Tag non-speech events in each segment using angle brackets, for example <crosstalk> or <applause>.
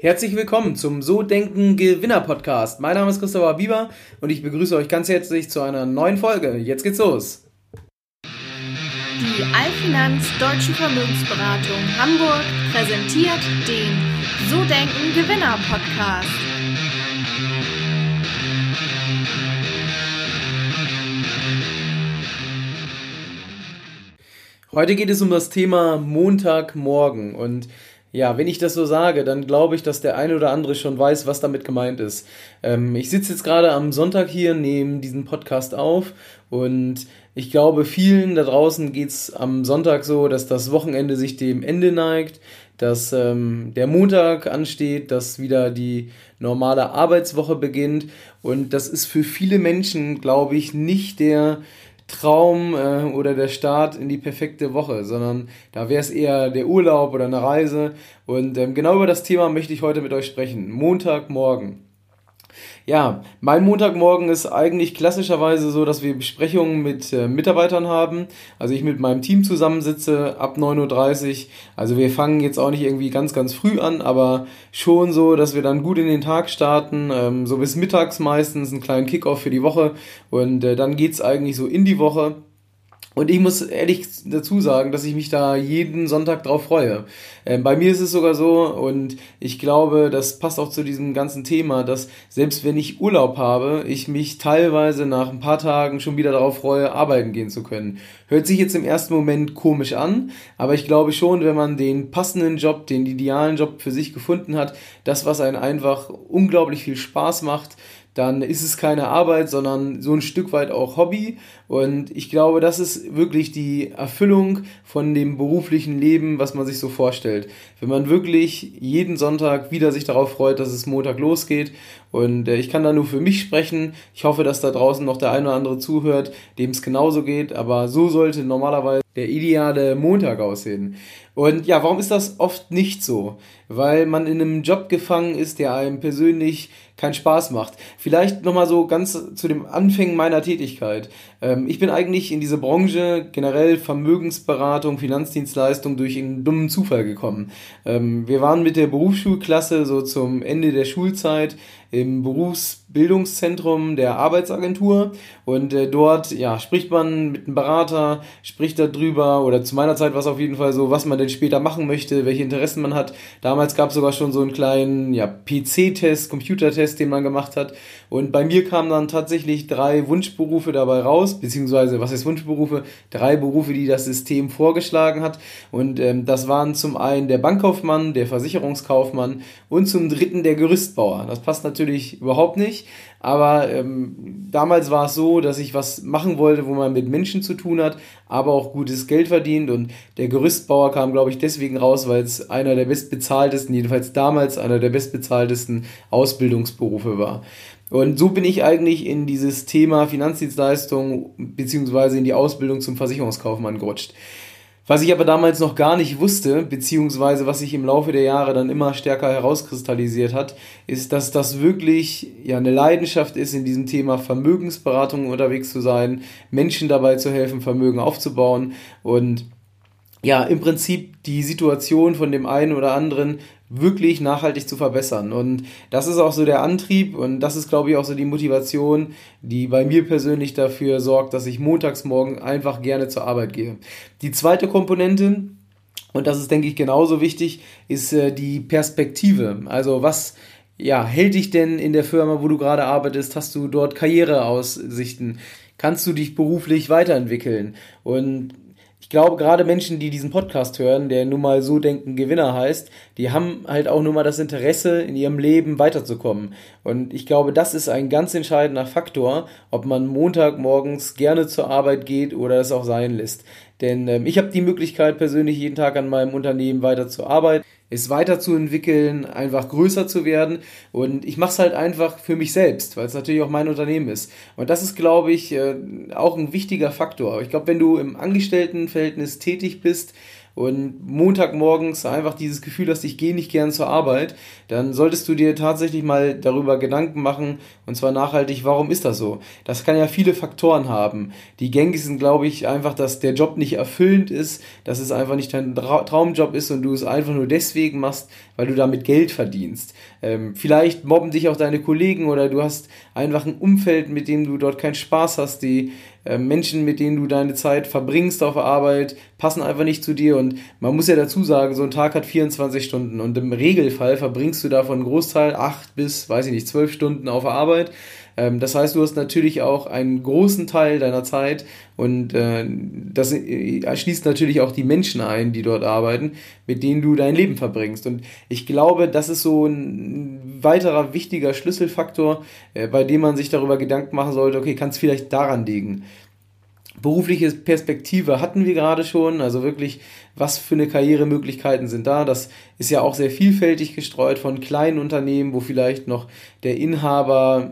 Herzlich willkommen zum So Denken Gewinner Podcast. Mein Name ist Christopher Bieber und ich begrüße euch ganz herzlich zu einer neuen Folge. Jetzt geht's los. Die Allfinanz Deutsche Vermögensberatung Hamburg präsentiert den So Denken Gewinner Podcast. Heute geht es um das Thema Montagmorgen und ja, wenn ich das so sage, dann glaube ich, dass der eine oder andere schon weiß, was damit gemeint ist. Ähm, ich sitze jetzt gerade am Sonntag hier, nehme diesen Podcast auf und ich glaube, vielen da draußen geht es am Sonntag so, dass das Wochenende sich dem Ende neigt, dass ähm, der Montag ansteht, dass wieder die normale Arbeitswoche beginnt und das ist für viele Menschen, glaube ich, nicht der Traum äh, oder der Start in die perfekte Woche, sondern da wäre es eher der Urlaub oder eine Reise. Und ähm, genau über das Thema möchte ich heute mit euch sprechen. Montagmorgen. Ja, mein Montagmorgen ist eigentlich klassischerweise so, dass wir Besprechungen mit äh, Mitarbeitern haben. Also ich mit meinem Team zusammensitze ab 9.30 Uhr. Also wir fangen jetzt auch nicht irgendwie ganz, ganz früh an, aber schon so, dass wir dann gut in den Tag starten. Ähm, so bis mittags meistens einen kleinen Kickoff für die Woche. Und äh, dann geht's eigentlich so in die Woche. Und ich muss ehrlich dazu sagen, dass ich mich da jeden Sonntag drauf freue. Ähm, bei mir ist es sogar so, und ich glaube, das passt auch zu diesem ganzen Thema, dass selbst wenn ich Urlaub habe, ich mich teilweise nach ein paar Tagen schon wieder darauf freue, arbeiten gehen zu können. Hört sich jetzt im ersten Moment komisch an, aber ich glaube schon, wenn man den passenden Job, den idealen Job für sich gefunden hat, das, was einen einfach unglaublich viel Spaß macht, dann ist es keine Arbeit, sondern so ein Stück weit auch Hobby. Und ich glaube, das ist wirklich die Erfüllung von dem beruflichen Leben, was man sich so vorstellt. Wenn man wirklich jeden Sonntag wieder sich darauf freut, dass es Montag losgeht. Und äh, ich kann da nur für mich sprechen. Ich hoffe, dass da draußen noch der eine oder andere zuhört, dem es genauso geht. Aber so sollte normalerweise der ideale Montag aussehen. Und ja, warum ist das oft nicht so? Weil man in einem Job gefangen ist, der einem persönlich keinen Spaß macht. Vielleicht nochmal so ganz zu dem Anfängen meiner Tätigkeit. Ähm, ich bin eigentlich in diese Branche generell Vermögensberatung, Finanzdienstleistung durch einen dummen Zufall gekommen. Ähm, wir waren mit der Berufsschulklasse so zum Ende der Schulzeit im Berufsbildungszentrum der Arbeitsagentur und äh, dort ja spricht man mit einem Berater, spricht darüber oder zu meiner Zeit war es auf jeden Fall so, was man denn später machen möchte, welche Interessen man hat. Damals gab es sogar schon so einen kleinen ja, PC-Test, Computertest, den man gemacht hat und bei mir kamen dann tatsächlich drei Wunschberufe dabei raus, beziehungsweise was ist Wunschberufe? Drei Berufe, die das System vorgeschlagen hat und ähm, das waren zum einen der Bankkaufmann, der Versicherungskaufmann und zum dritten der Gerüstbauer. Das passt natürlich überhaupt nicht. Aber ähm, damals war es so, dass ich was machen wollte, wo man mit Menschen zu tun hat, aber auch gutes Geld verdient. Und der Gerüstbauer kam, glaube ich, deswegen raus, weil es einer der bestbezahltesten, jedenfalls damals einer der bestbezahltesten Ausbildungsberufe war. Und so bin ich eigentlich in dieses Thema Finanzdienstleistung beziehungsweise in die Ausbildung zum Versicherungskaufmann gerutscht. Was ich aber damals noch gar nicht wusste, beziehungsweise was sich im Laufe der Jahre dann immer stärker herauskristallisiert hat, ist, dass das wirklich ja eine Leidenschaft ist, in diesem Thema Vermögensberatung unterwegs zu sein, Menschen dabei zu helfen, Vermögen aufzubauen und ja, im Prinzip die Situation von dem einen oder anderen wirklich nachhaltig zu verbessern. Und das ist auch so der Antrieb und das ist, glaube ich, auch so die Motivation, die bei mir persönlich dafür sorgt, dass ich montags morgen einfach gerne zur Arbeit gehe. Die zweite Komponente, und das ist, denke ich, genauso wichtig, ist äh, die Perspektive. Also was ja, hält dich denn in der Firma, wo du gerade arbeitest? Hast du dort Karriereaussichten? Kannst du dich beruflich weiterentwickeln? Und ich glaube, gerade Menschen, die diesen Podcast hören, der nun mal so denken Gewinner heißt, die haben halt auch nur mal das Interesse, in ihrem Leben weiterzukommen. Und ich glaube, das ist ein ganz entscheidender Faktor, ob man Montagmorgens gerne zur Arbeit geht oder es auch sein lässt. Denn ähm, ich habe die Möglichkeit, persönlich jeden Tag an meinem Unternehmen weiter zu arbeiten es weiterzuentwickeln, einfach größer zu werden. Und ich mache es halt einfach für mich selbst, weil es natürlich auch mein Unternehmen ist. Und das ist, glaube ich, äh, auch ein wichtiger Faktor. Ich glaube, wenn du im Angestelltenverhältnis tätig bist und Montagmorgens einfach dieses Gefühl hast, ich gehe nicht gern zur Arbeit, dann solltest du dir tatsächlich mal darüber Gedanken machen, und zwar nachhaltig, warum ist das so? Das kann ja viele Faktoren haben. Die gängigsten, glaube ich, einfach, dass der Job nicht erfüllend ist, dass es einfach nicht dein Traumjob ist und du es einfach nur deswegen machst, weil du damit Geld verdienst. Ähm, vielleicht mobben dich auch deine Kollegen oder du hast einfach ein Umfeld, mit dem du dort keinen Spaß hast, die Menschen, mit denen du deine Zeit verbringst auf Arbeit, passen einfach nicht zu dir. Und man muss ja dazu sagen, so ein Tag hat 24 Stunden und im Regelfall verbringst du davon einen Großteil, acht bis, weiß ich nicht, zwölf Stunden auf Arbeit. Ähm, das heißt, du hast natürlich auch einen großen Teil deiner Zeit und äh, das schließt natürlich auch die Menschen ein, die dort arbeiten, mit denen du dein Leben verbringst. Und ich glaube, das ist so ein weiterer wichtiger Schlüsselfaktor, äh, bei dem man sich darüber Gedanken machen sollte, okay, kann es vielleicht daran liegen. Berufliche Perspektive hatten wir gerade schon, also wirklich, was für eine Karrieremöglichkeiten sind da. Das ist ja auch sehr vielfältig gestreut von kleinen Unternehmen, wo vielleicht noch der Inhaber,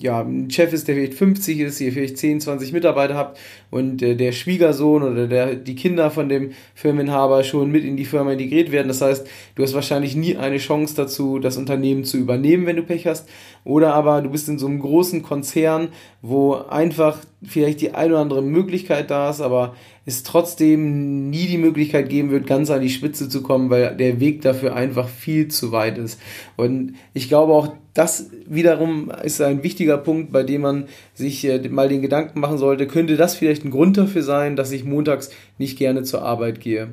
ja, ein Chef ist, der vielleicht 50 ist, ihr vielleicht 10, 20 Mitarbeiter habt und äh, der Schwiegersohn oder der, die Kinder von dem Firmeninhaber schon mit in die Firma integriert werden. Das heißt, du hast wahrscheinlich nie eine Chance dazu, das Unternehmen zu übernehmen, wenn du Pech hast. Oder aber du bist in so einem großen Konzern, wo einfach vielleicht die eine oder andere Möglichkeit da ist, aber es trotzdem nie die Möglichkeit geben wird, ganz an die Spitze zu kommen, weil der Weg dafür einfach viel zu weit ist. Und ich glaube auch, das wiederum ist ein wichtiger Punkt, bei dem man sich äh, mal den Gedanken machen sollte, könnte das vielleicht ein Grund dafür sein, dass ich montags nicht gerne zur Arbeit gehe.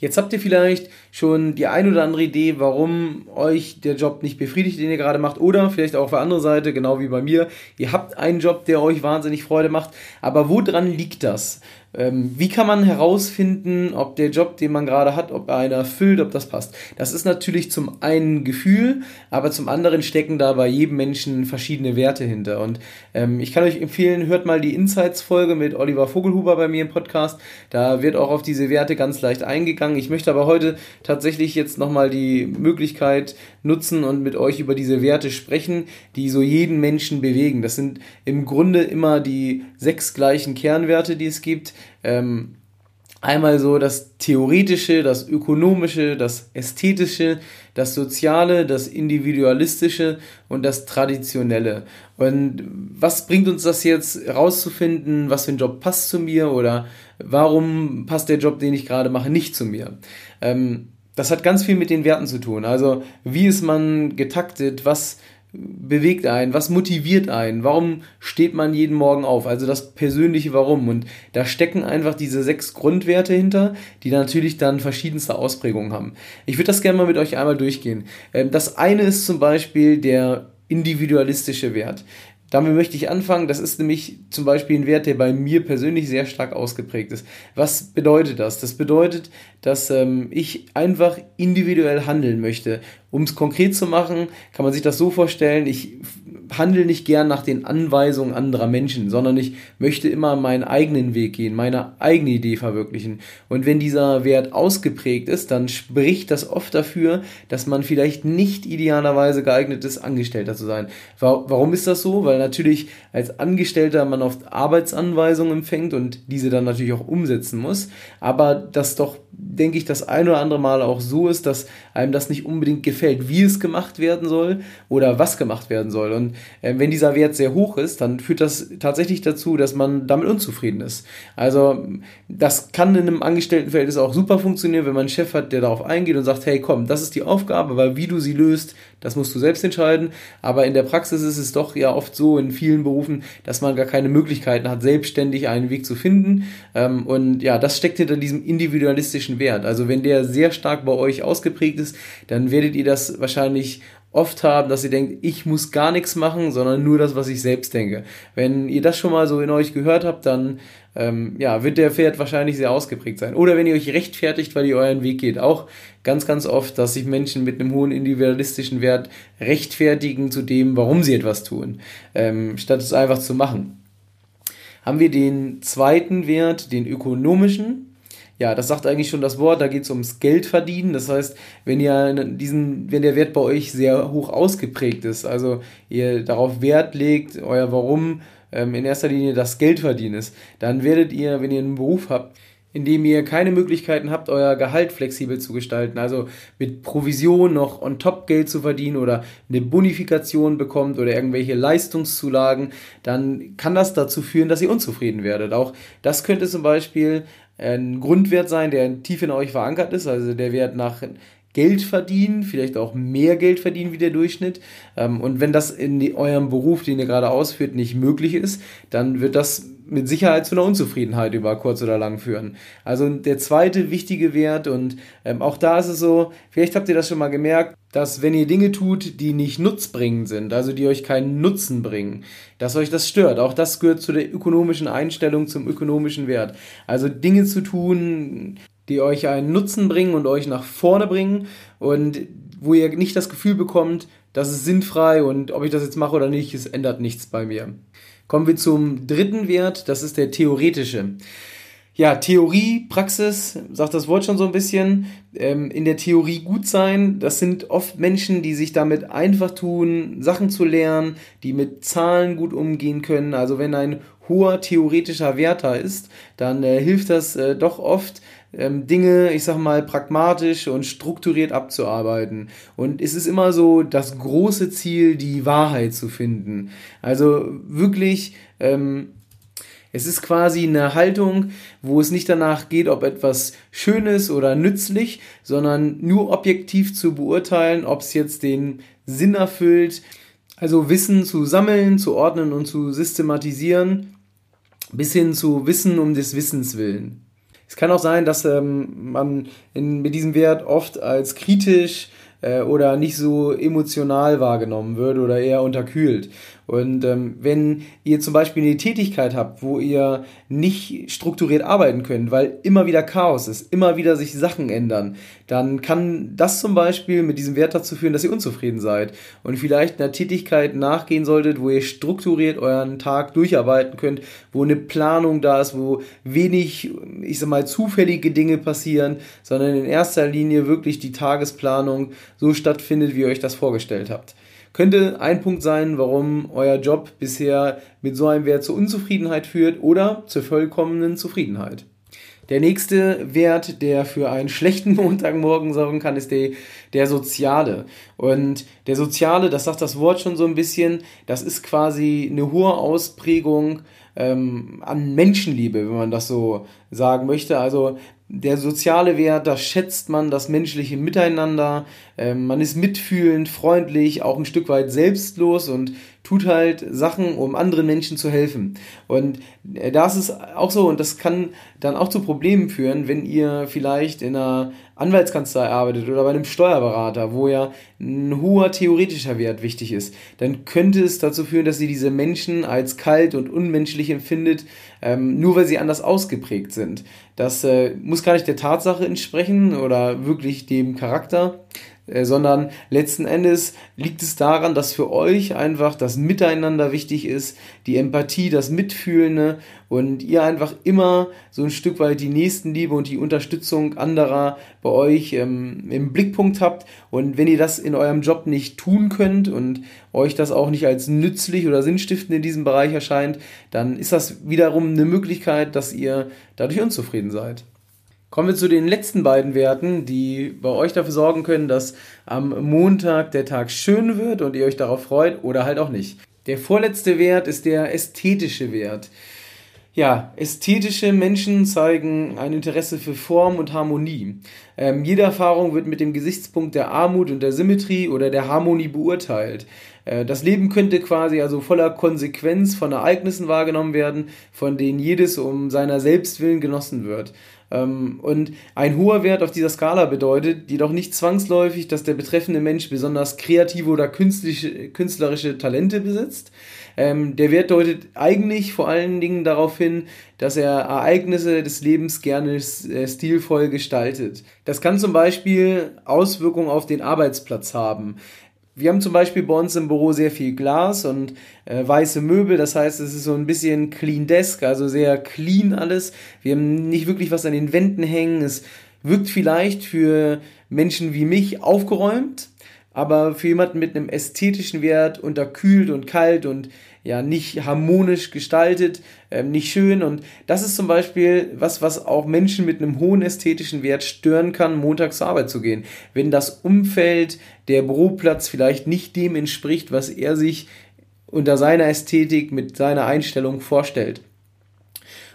Jetzt habt ihr vielleicht schon die ein oder andere Idee, warum euch der Job nicht befriedigt, den ihr gerade macht. Oder vielleicht auch auf der anderen Seite, genau wie bei mir. Ihr habt einen Job, der euch wahnsinnig Freude macht. Aber woran liegt das? Ähm, wie kann man herausfinden, ob der Job, den man gerade hat, ob er einer erfüllt, ob das passt? Das ist natürlich zum einen Gefühl, aber zum anderen stecken da bei jedem Menschen verschiedene Werte hinter. Und ähm, ich kann euch empfehlen, hört mal die Insights-Folge mit Oliver Vogelhuber bei mir im Podcast. Da wird auch auf diese Werte ganz leicht eingegangen. Ich möchte aber heute tatsächlich jetzt nochmal die Möglichkeit nutzen und mit euch über diese Werte sprechen, die so jeden Menschen bewegen. Das sind im Grunde immer die sechs gleichen Kernwerte, die es gibt ähm, einmal so das Theoretische, das Ökonomische, das Ästhetische, das Soziale, das Individualistische und das Traditionelle. Und was bringt uns das jetzt rauszufinden, was für ein Job passt zu mir oder warum passt der Job, den ich gerade mache, nicht zu mir? Ähm, das hat ganz viel mit den Werten zu tun. Also wie ist man getaktet, was bewegt einen, was motiviert einen, warum steht man jeden Morgen auf, also das persönliche Warum. Und da stecken einfach diese sechs Grundwerte hinter, die natürlich dann verschiedenste Ausprägungen haben. Ich würde das gerne mal mit euch einmal durchgehen. Ähm, das eine ist zum Beispiel der individualistische Wert. Damit möchte ich anfangen. Das ist nämlich zum Beispiel ein Wert, der bei mir persönlich sehr stark ausgeprägt ist. Was bedeutet das? Das bedeutet, dass ähm, ich einfach individuell handeln möchte. Um es konkret zu machen, kann man sich das so vorstellen, ich handle nicht gern nach den Anweisungen anderer Menschen, sondern ich möchte immer meinen eigenen Weg gehen, meine eigene Idee verwirklichen. Und wenn dieser Wert ausgeprägt ist, dann spricht das oft dafür, dass man vielleicht nicht idealerweise geeignet ist, Angestellter zu sein. Warum ist das so? Weil natürlich als Angestellter man oft Arbeitsanweisungen empfängt und diese dann natürlich auch umsetzen muss, aber das doch denke ich, das ein oder andere Mal auch so ist, dass einem das nicht unbedingt gefällt, wie es gemacht werden soll oder was gemacht werden soll. Und äh, wenn dieser Wert sehr hoch ist, dann führt das tatsächlich dazu, dass man damit unzufrieden ist. Also das kann in einem Angestelltenverhältnis auch super funktionieren, wenn man einen Chef hat, der darauf eingeht und sagt, hey komm, das ist die Aufgabe, weil wie du sie löst, das musst du selbst entscheiden. Aber in der Praxis ist es doch ja oft so in vielen Berufen, dass man gar keine Möglichkeiten hat, selbstständig einen Weg zu finden. Ähm, und ja, das steckt hinter diesem individualistischen Wert. Also wenn der sehr stark bei euch ausgeprägt ist, dann werdet ihr das wahrscheinlich oft haben, dass ihr denkt, ich muss gar nichts machen, sondern nur das, was ich selbst denke. Wenn ihr das schon mal so in euch gehört habt, dann ähm, ja, wird der Pferd wahrscheinlich sehr ausgeprägt sein. Oder wenn ihr euch rechtfertigt, weil ihr euren Weg geht. Auch ganz, ganz oft, dass sich Menschen mit einem hohen individualistischen Wert rechtfertigen zu dem, warum sie etwas tun, ähm, statt es einfach zu machen. Haben wir den zweiten Wert, den ökonomischen, ja, das sagt eigentlich schon das Wort, da geht es ums Geld verdienen. Das heißt, wenn ihr diesen, wenn der Wert bei euch sehr hoch ausgeprägt ist, also ihr darauf Wert legt, euer Warum ähm, in erster Linie das Geld verdienen ist, dann werdet ihr, wenn ihr einen Beruf habt, indem ihr keine Möglichkeiten habt, euer Gehalt flexibel zu gestalten, also mit Provision noch on top Geld zu verdienen oder eine Bonifikation bekommt oder irgendwelche Leistungszulagen, dann kann das dazu führen, dass ihr unzufrieden werdet. Auch das könnte zum Beispiel ein Grundwert sein, der tief in euch verankert ist, also der Wert nach Geld verdienen, vielleicht auch mehr Geld verdienen wie der Durchschnitt. Ähm, und wenn das in eurem Beruf, den ihr gerade ausführt, nicht möglich ist, dann wird das mit Sicherheit zu einer Unzufriedenheit über kurz oder lang führen. Also der zweite wichtige Wert und ähm, auch da ist es so, vielleicht habt ihr das schon mal gemerkt, dass wenn ihr Dinge tut, die nicht nutzbringend sind, also die euch keinen Nutzen bringen, dass euch das stört. Auch das gehört zu der ökonomischen Einstellung, zum ökonomischen Wert. Also Dinge zu tun, die euch einen Nutzen bringen und euch nach vorne bringen und wo ihr nicht das Gefühl bekommt, das ist sinnfrei und ob ich das jetzt mache oder nicht, es ändert nichts bei mir. Kommen wir zum dritten Wert, das ist der theoretische. Ja, Theorie, Praxis, sagt das Wort schon so ein bisschen. Ähm, in der Theorie gut sein, das sind oft Menschen, die sich damit einfach tun, Sachen zu lernen, die mit Zahlen gut umgehen können. Also wenn ein hoher theoretischer Wert da ist, dann äh, hilft das äh, doch oft, ähm, Dinge, ich sag mal, pragmatisch und strukturiert abzuarbeiten. Und es ist immer so das große Ziel, die Wahrheit zu finden. Also wirklich, ähm, es ist quasi eine Haltung, wo es nicht danach geht, ob etwas schön ist oder nützlich, sondern nur objektiv zu beurteilen, ob es jetzt den Sinn erfüllt. Also Wissen zu sammeln, zu ordnen und zu systematisieren, bis hin zu Wissen um des Wissens willen. Es kann auch sein, dass ähm, man in, mit diesem Wert oft als kritisch äh, oder nicht so emotional wahrgenommen wird oder eher unterkühlt. Und ähm, wenn ihr zum Beispiel eine Tätigkeit habt, wo ihr nicht strukturiert arbeiten könnt, weil immer wieder Chaos ist, immer wieder sich Sachen ändern, dann kann das zum Beispiel mit diesem Wert dazu führen, dass ihr unzufrieden seid und vielleicht einer Tätigkeit nachgehen solltet, wo ihr strukturiert euren Tag durcharbeiten könnt, wo eine Planung da ist, wo wenig, ich sag mal, zufällige Dinge passieren, sondern in erster Linie wirklich die Tagesplanung so stattfindet, wie ihr euch das vorgestellt habt. Könnte ein Punkt sein, warum euer Job bisher mit so einem Wert zur Unzufriedenheit führt oder zur vollkommenen Zufriedenheit. Der nächste Wert, der für einen schlechten <laughs> Montagmorgen sorgen kann, ist der, der soziale. Und der soziale, das sagt das Wort schon so ein bisschen, das ist quasi eine hohe Ausprägung ähm, an Menschenliebe, wenn man das so sagen möchte. Also der soziale Wert, da schätzt man das menschliche Miteinander, ähm, man ist mitfühlend, freundlich, auch ein Stück weit selbstlos und tut halt Sachen, um anderen Menschen zu helfen. Und äh, da ist auch so, und das kann dann auch zu Problemen führen, wenn ihr vielleicht in einer Anwaltskanzlei arbeitet oder bei einem Steuerberater, wo ja ein hoher theoretischer Wert wichtig ist, dann könnte es dazu führen, dass ihr diese Menschen als kalt und unmenschlich empfindet, ähm, nur weil sie anders ausgeprägt sind. Das äh, muss gar nicht der Tatsache entsprechen oder wirklich dem Charakter, äh, sondern letzten Endes liegt es daran, dass für euch einfach das Miteinander wichtig ist, die Empathie, das Mitfühlende und ihr einfach immer so ein Stück weit die Nächstenliebe und die Unterstützung anderer bei euch ähm, im Blickpunkt habt. Und wenn ihr das in eurem Job nicht tun könnt und euch das auch nicht als nützlich oder sinnstiftend in diesem Bereich erscheint, dann ist das wiederum eine Möglichkeit, dass ihr dadurch unzufrieden seid. Kommen wir zu den letzten beiden Werten, die bei euch dafür sorgen können, dass am Montag der Tag schön wird und ihr euch darauf freut oder halt auch nicht. Der vorletzte Wert ist der ästhetische Wert. Ja, ästhetische Menschen zeigen ein Interesse für Form und Harmonie. Ähm, jede Erfahrung wird mit dem Gesichtspunkt der Armut und der Symmetrie oder der Harmonie beurteilt. Äh, das Leben könnte quasi also voller Konsequenz von Ereignissen wahrgenommen werden, von denen jedes um seiner selbst willen genossen wird. Ähm, und ein hoher Wert auf dieser Skala bedeutet jedoch nicht zwangsläufig, dass der betreffende Mensch besonders kreative oder künstlerische Talente besitzt. Ähm, der Wert deutet eigentlich vor allen Dingen darauf hin, dass er Ereignisse des Lebens gerne äh, stilvoll gestaltet. Das kann zum Beispiel Auswirkungen auf den Arbeitsplatz haben. Wir haben zum Beispiel bei uns im Büro sehr viel Glas und äh, weiße Möbel, das heißt, es ist so ein bisschen clean desk, also sehr clean alles. Wir haben nicht wirklich was an den Wänden hängen. Es wirkt vielleicht für Menschen wie mich aufgeräumt, aber für jemanden mit einem ästhetischen Wert unterkühlt und kalt und ja nicht harmonisch gestaltet, ähm, nicht schön. Und das ist zum Beispiel was, was auch Menschen mit einem hohen ästhetischen Wert stören kann, montags zur Arbeit zu gehen. Wenn das Umfeld, der Büroplatz vielleicht nicht dem entspricht, was er sich unter seiner Ästhetik mit seiner Einstellung vorstellt.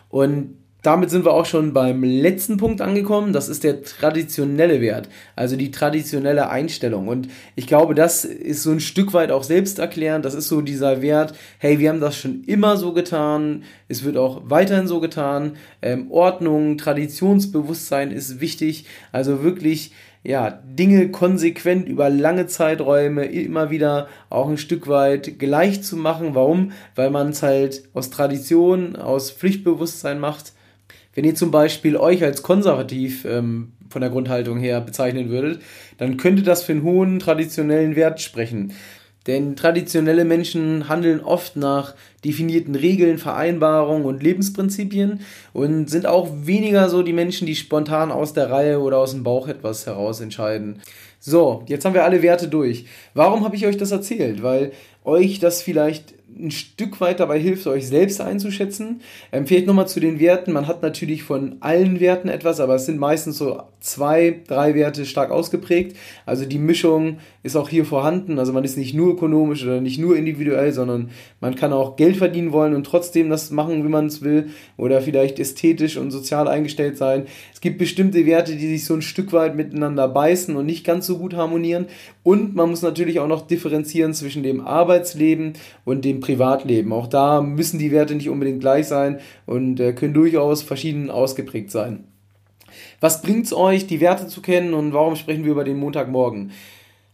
Und damit sind wir auch schon beim letzten Punkt angekommen. Das ist der traditionelle Wert, also die traditionelle Einstellung. Und ich glaube, das ist so ein Stück weit auch selbsterklärend. Das ist so dieser Wert, hey, wir haben das schon immer so getan. Es wird auch weiterhin so getan. Ähm, Ordnung, Traditionsbewusstsein ist wichtig. Also wirklich ja, Dinge konsequent über lange Zeiträume immer wieder auch ein Stück weit gleich zu machen. Warum? Weil man es halt aus Tradition, aus Pflichtbewusstsein macht. Wenn ihr zum Beispiel euch als konservativ ähm, von der Grundhaltung her bezeichnen würdet, dann könnte das für einen hohen traditionellen Wert sprechen. Denn traditionelle Menschen handeln oft nach definierten Regeln, Vereinbarungen und Lebensprinzipien und sind auch weniger so die Menschen, die spontan aus der Reihe oder aus dem Bauch etwas heraus entscheiden. So, jetzt haben wir alle Werte durch. Warum habe ich euch das erzählt? Weil euch das vielleicht ein Stück weit dabei hilft, euch selbst einzuschätzen. Ähm, vielleicht nochmal zu den Werten. Man hat natürlich von allen Werten etwas, aber es sind meistens so zwei, drei Werte stark ausgeprägt. Also die Mischung ist auch hier vorhanden. Also man ist nicht nur ökonomisch oder nicht nur individuell, sondern man kann auch Geld verdienen wollen und trotzdem das machen, wie man es will. Oder vielleicht ästhetisch und sozial eingestellt sein. Es gibt bestimmte Werte, die sich so ein Stück weit miteinander beißen und nicht ganz so gut harmonieren. Und man muss natürlich auch noch differenzieren zwischen dem Arbeitsleben und dem Privatleben. Auch da müssen die Werte nicht unbedingt gleich sein und äh, können durchaus verschieden ausgeprägt sein. Was bringt es euch, die Werte zu kennen und warum sprechen wir über den Montagmorgen?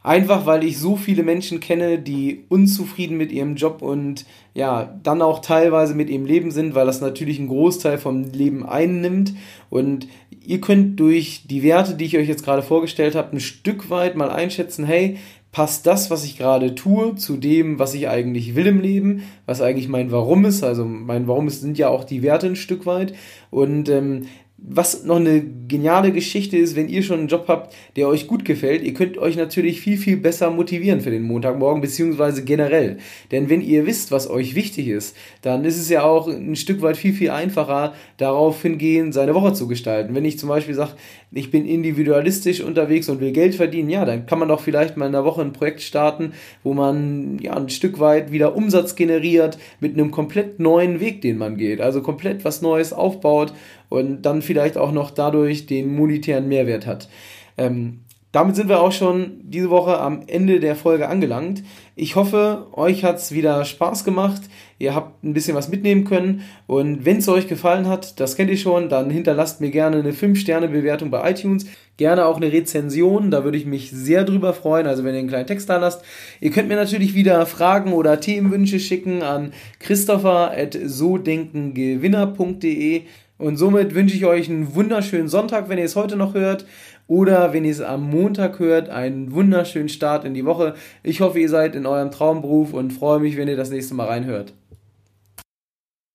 Einfach weil ich so viele Menschen kenne, die unzufrieden mit ihrem Job und ja, dann auch teilweise mit ihrem Leben sind, weil das natürlich einen Großteil vom Leben einnimmt. Und ihr könnt durch die Werte, die ich euch jetzt gerade vorgestellt habe, ein Stück weit mal einschätzen, hey, passt das, was ich gerade tue, zu dem, was ich eigentlich will im Leben, was eigentlich mein Warum ist. Also mein Warum ist, sind ja auch die Werte ein Stück weit. Und ähm, was noch eine geniale Geschichte ist, wenn ihr schon einen Job habt, der euch gut gefällt, ihr könnt euch natürlich viel, viel besser motivieren für den Montagmorgen, beziehungsweise generell. Denn wenn ihr wisst, was euch wichtig ist, dann ist es ja auch ein Stück weit viel, viel einfacher, darauf hingehen, seine Woche zu gestalten. Wenn ich zum Beispiel sage, ich bin individualistisch unterwegs und will Geld verdienen, ja, dann kann man doch vielleicht mal in einer Woche ein Projekt starten, wo man ja ein Stück weit wieder Umsatz generiert mit einem komplett neuen Weg, den man geht. Also komplett was Neues aufbaut und dann vielleicht auch noch dadurch den monetären Mehrwert hat. Ähm, damit sind wir auch schon diese Woche am Ende der Folge angelangt. Ich hoffe, euch hat es wieder Spaß gemacht. Ihr habt ein bisschen was mitnehmen können. Und wenn es euch gefallen hat, das kennt ihr schon, dann hinterlasst mir gerne eine 5-Sterne-Bewertung bei iTunes. Gerne auch eine Rezension, da würde ich mich sehr drüber freuen, also wenn ihr einen kleinen Text da lasst. Ihr könnt mir natürlich wieder Fragen oder Themenwünsche schicken an christopher.sodenkengewinner.de. Und somit wünsche ich euch einen wunderschönen Sonntag, wenn ihr es heute noch hört. Oder wenn ihr es am Montag hört, einen wunderschönen Start in die Woche. Ich hoffe, ihr seid in eurem Traumberuf und freue mich, wenn ihr das nächste Mal reinhört.